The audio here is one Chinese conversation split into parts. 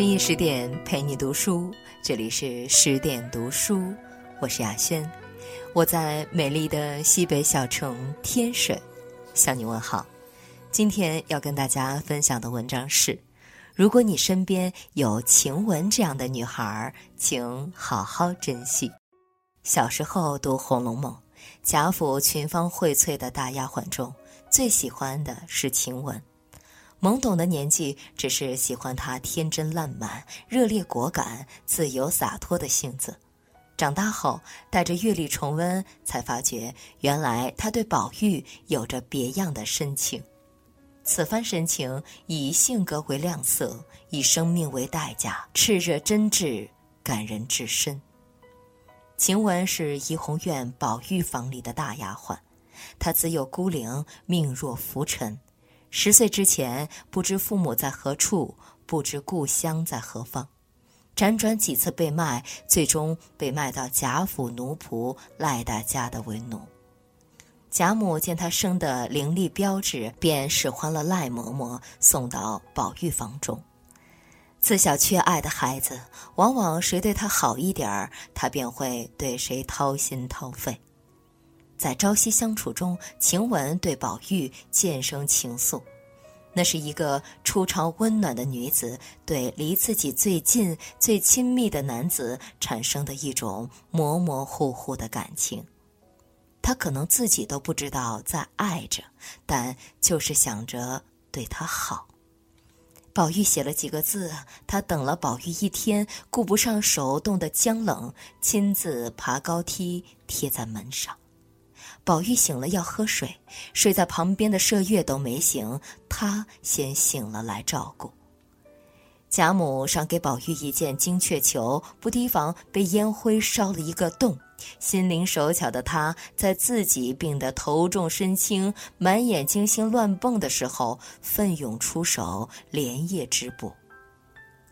深夜十点陪你读书，这里是十点读书，我是雅轩，我在美丽的西北小城天水向你问好。今天要跟大家分享的文章是：如果你身边有晴雯这样的女孩，请好好珍惜。小时候读《红楼梦》，贾府群芳荟萃的大丫鬟中，最喜欢的是晴雯。懵懂的年纪，只是喜欢她天真烂漫、热烈果敢、自由洒脱的性子。长大后，带着阅历重温，才发觉原来他对宝玉有着别样的深情。此番深情，以性格为亮色，以生命为代价，炽热真挚，感人至深。晴雯是怡红院宝玉房里的大丫鬟，她自幼孤零，命若浮尘。十岁之前，不知父母在何处，不知故乡在何方，辗转几次被卖，最终被卖到贾府奴仆赖大家的为奴。贾母见他生得伶俐标致，便使唤了赖嬷嬷送到宝玉房中。自小缺爱的孩子，往往谁对他好一点儿，他便会对谁掏心掏肺。在朝夕相处中，晴雯对宝玉渐生情愫，那是一个初尝温暖的女子对离自己最近、最亲密的男子产生的一种模模糊糊的感情。她可能自己都不知道在爱着，但就是想着对他好。宝玉写了几个字，他等了宝玉一天，顾不上手冻得僵冷，亲自爬高梯贴在门上。宝玉醒了要喝水，睡在旁边的麝月都没醒，他先醒了来照顾。贾母赏给宝玉一件金雀球，不提防被烟灰烧了一个洞。心灵手巧的他，在自己病得头重身轻、满眼惊心乱蹦的时候，奋勇出手，连夜织布。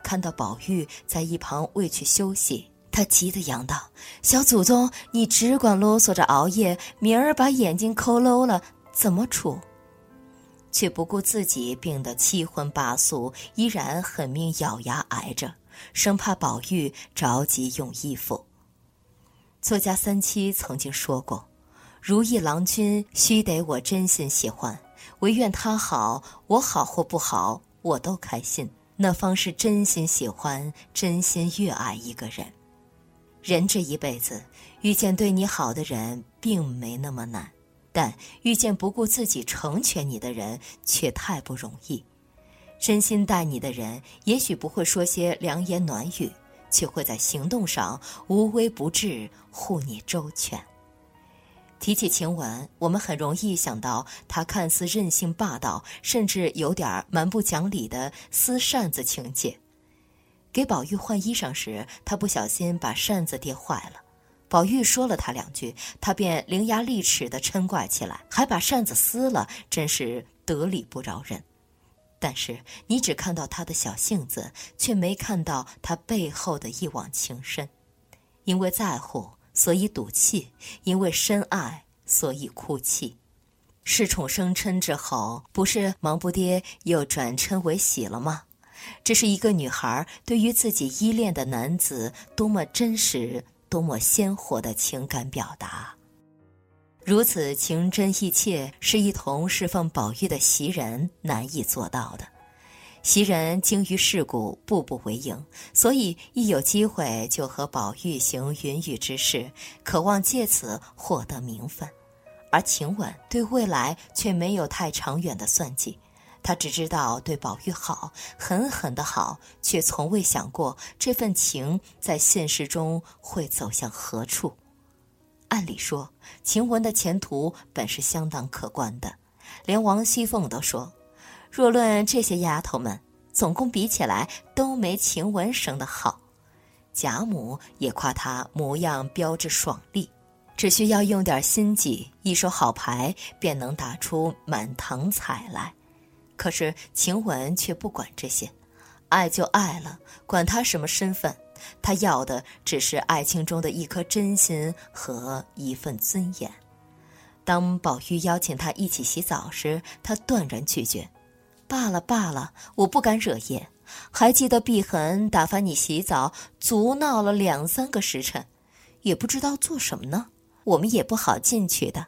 看到宝玉在一旁未去休息。他急得嚷道：“小祖宗，你只管啰嗦着熬夜，明儿把眼睛抠漏了怎么处？”却不顾自己病得七荤八素，依然狠命咬牙挨着，生怕宝玉着急用衣服。作家三七曾经说过：“如意郎君须得我真心喜欢，唯愿他好，我好或不好，我都开心，那方是真心喜欢，真心越爱一个人。”人这一辈子，遇见对你好的人并没那么难，但遇见不顾自己成全你的人却太不容易。真心待你的人，也许不会说些良言暖语，却会在行动上无微不至，护你周全。提起晴雯，我们很容易想到她看似任性霸道，甚至有点蛮不讲理的撕扇子情节。给宝玉换衣裳时，他不小心把扇子跌坏了。宝玉说了他两句，他便伶牙俐齿地嗔怪起来，还把扇子撕了，真是得理不饶人。但是你只看到他的小性子，却没看到他背后的一往情深。因为在乎，所以赌气；因为深爱，所以哭泣。恃宠生嗔之后，不是忙不迭又转嗔为喜了吗？这是一个女孩对于自己依恋的男子多么真实、多么鲜活的情感表达。如此情真意切，是一同侍奉宝玉的袭人难以做到的。袭人精于世故，步步为营，所以一有机会就和宝玉行云雨之事，渴望借此获得名分。而晴雯对未来却没有太长远的算计。他只知道对宝玉好，狠狠的好，却从未想过这份情在现实中会走向何处。按理说，晴雯的前途本是相当可观的，连王熙凤都说，若论这些丫头们，总共比起来都没晴雯生的好。贾母也夸她模样标致爽利，只需要用点心计，一手好牌，便能打出满堂彩来。可是晴雯却不管这些，爱就爱了，管他什么身份，他要的只是爱情中的一颗真心和一份尊严。当宝玉邀请他一起洗澡时，他断然拒绝：“罢了罢了，我不敢惹夜。还记得碧痕打发你洗澡，足闹了两三个时辰，也不知道做什么呢。我们也不好进去的。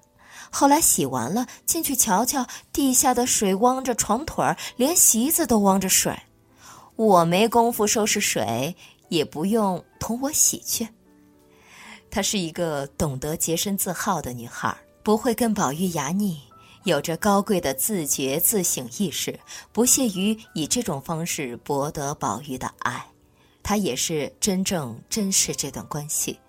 后来洗完了，进去瞧瞧，地下的水汪着床腿儿，连席子都汪着水。我没工夫收拾水，也不用同我洗去。她是一个懂得洁身自好的女孩，不会跟宝玉牙腻。有着高贵的自觉自省意识，不屑于以这种方式博得宝玉的爱，他也是真正珍视这段关系，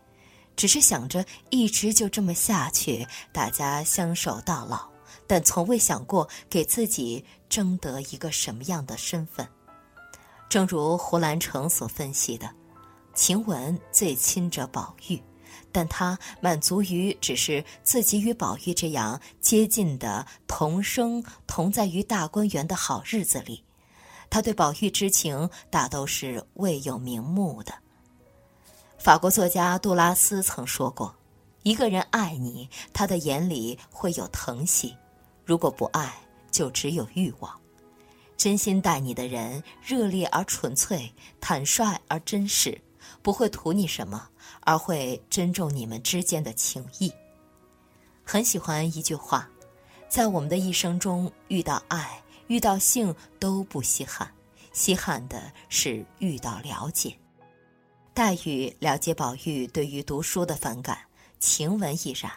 只是想着一直就这么下去，大家相守到老，但从未想过给自己争得一个什么样的身份。正如胡兰成所分析的，晴雯最亲着宝玉。但她满足于只是自己与宝玉这样接近的同生同在于大观园的好日子里，他对宝玉之情大都是未有名目的。法国作家杜拉斯曾说过：“一个人爱你，他的眼里会有疼惜；如果不爱，就只有欲望。真心待你的人，热烈而纯粹，坦率而真实。”不会图你什么，而会珍重你们之间的情谊。很喜欢一句话，在我们的一生中，遇到爱、遇到性都不稀罕，稀罕的是遇到了解。黛玉了解宝玉对于读书的反感，晴雯亦然，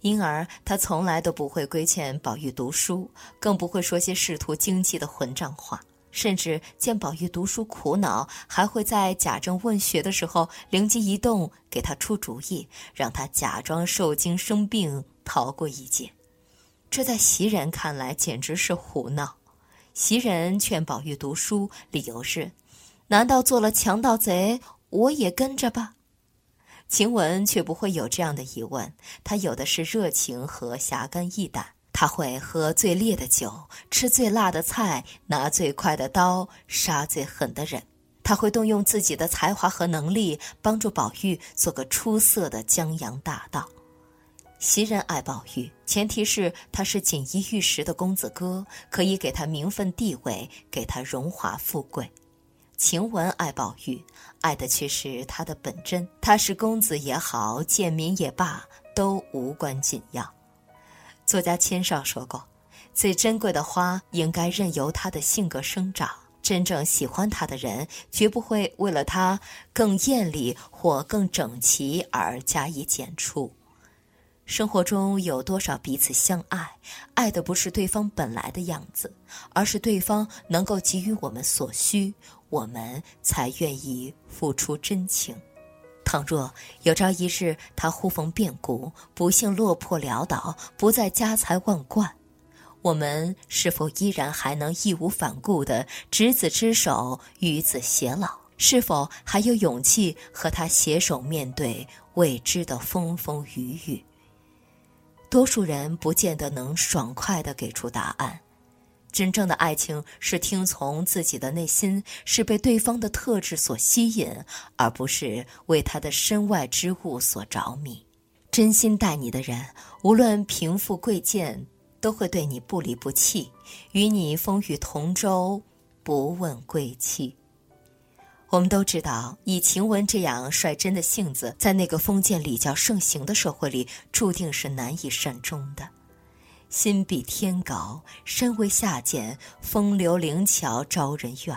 因而她从来都不会规劝宝玉读书，更不会说些仕途经济的混账话。甚至见宝玉读书苦恼，还会在贾政问学的时候灵机一动，给他出主意，让他假装受惊生病，逃过一劫。这在袭人看来简直是胡闹。袭人劝宝玉读书，理由是：难道做了强盗贼，我也跟着吧？晴雯却不会有这样的疑问，她有的是热情和侠肝义胆。她会喝最烈的酒，吃最辣的菜，拿最快的刀，杀最狠的人。他会动用自己的才华和能力，帮助宝玉做个出色的江洋大盗。袭人爱宝玉，前提是他是锦衣玉食的公子哥，可以给他名分地位，给他荣华富贵。晴雯爱宝玉，爱的却是他的本真。他是公子也好，贱民也罢，都无关紧要。作家千少说过：“最珍贵的花应该任由它的性格生长。真正喜欢它的人，绝不会为了它更艳丽或更整齐而加以剪除。生活中有多少彼此相爱，爱的不是对方本来的样子，而是对方能够给予我们所需，我们才愿意付出真情。”倘若有朝一日他忽逢变故，不幸落魄潦倒，不再家财万贯，我们是否依然还能义无反顾的执子之手，与子偕老？是否还有勇气和他携手面对未知的风风雨雨？多数人不见得能爽快地给出答案。真正的爱情是听从自己的内心，是被对方的特质所吸引，而不是为他的身外之物所着迷。真心待你的人，无论贫富贵贱，都会对你不离不弃，与你风雨同舟，不问贵戚。我们都知道，以晴雯这样率真的性子，在那个封建礼教盛行的社会里，注定是难以善终的。心比天高，身为下贱，风流灵巧招人怨。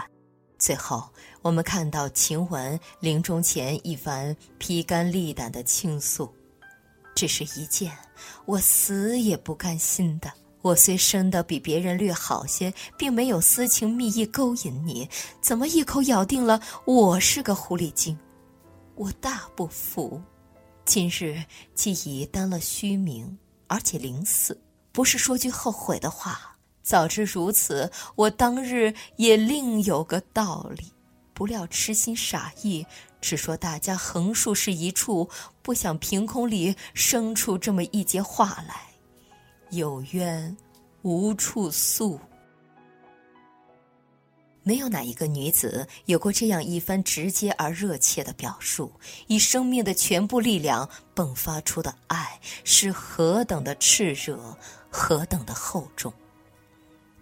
最后，我们看到晴雯临终前一番披肝沥胆的倾诉，只是一件我死也不甘心的。我虽生得比别人略好些，并没有私情蜜意勾引你，怎么一口咬定了我是个狐狸精？我大不服。今日既已担了虚名，而且临死。不是说句后悔的话，早知如此，我当日也另有个道理。不料痴心傻意，只说大家横竖是一处，不想凭空里生出这么一截话来，有冤无处诉。没有哪一个女子有过这样一番直接而热切的表述，以生命的全部力量迸发出的爱是何等的炽热。何等的厚重！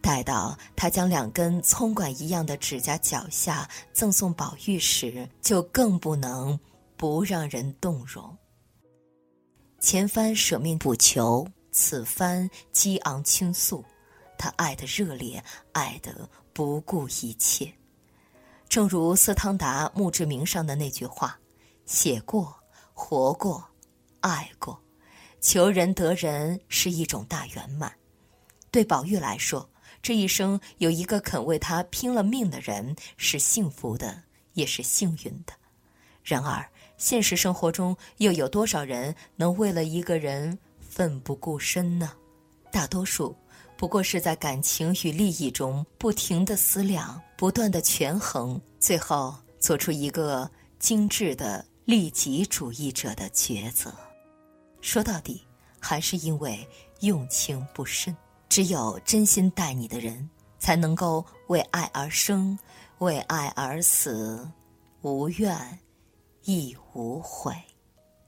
待到他将两根葱管一样的指甲脚下赠送宝玉时，就更不能不让人动容。前番舍命补求，此番激昂倾诉，他爱的热烈，爱的不顾一切。正如斯汤达墓志铭上的那句话：“写过，活过，爱过，求人得人是一种大圆满。”对宝玉来说，这一生有一个肯为他拼了命的人，是幸福的，也是幸运的。然而，现实生活中又有多少人能为了一个人奋不顾身呢？大多数不过是在感情与利益中不停的思量，不断的权衡，最后做出一个精致的利己主义者的抉择。说到底，还是因为用情不深。只有真心待你的人，才能够为爱而生，为爱而死，无怨亦无悔。《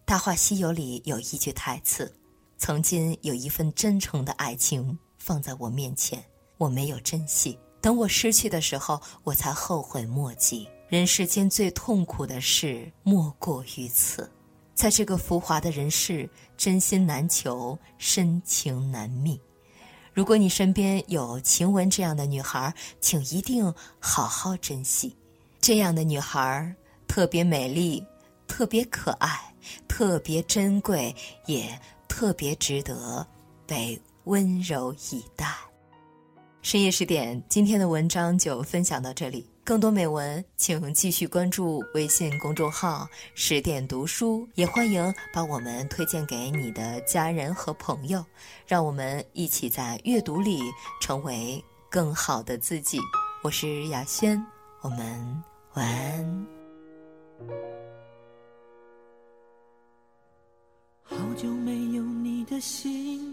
大话西游》里有一句台词：“曾经有一份真诚的爱情放在我面前，我没有珍惜。等我失去的时候，我才后悔莫及。人世间最痛苦的事莫过于此。在这个浮华的人世，真心难求，深情难觅。”如果你身边有晴雯这样的女孩，请一定好好珍惜。这样的女孩特别美丽，特别可爱，特别珍贵，也特别值得被温柔以待。深夜十点，今天的文章就分享到这里。更多美文，请继续关注微信公众号“十点读书”，也欢迎把我们推荐给你的家人和朋友，让我们一起在阅读里成为更好的自己。我是雅轩，我们晚安。好久没有你的心，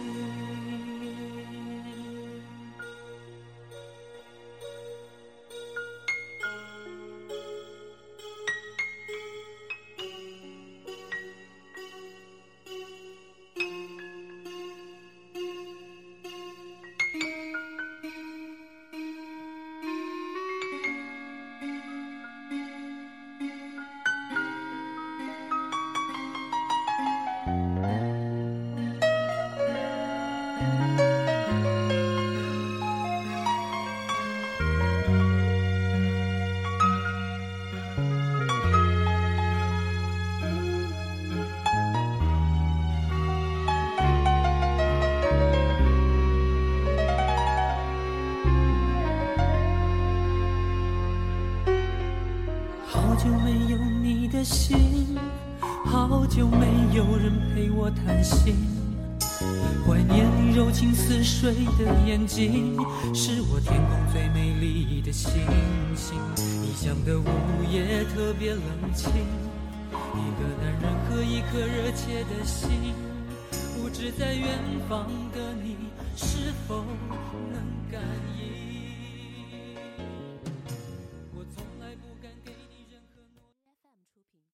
叹息。怀念你柔情似水的眼睛，是我天空最美丽的星星。异乡的午夜特别冷清，一个男人和一颗热切的心，不知在远方的你是否能感应。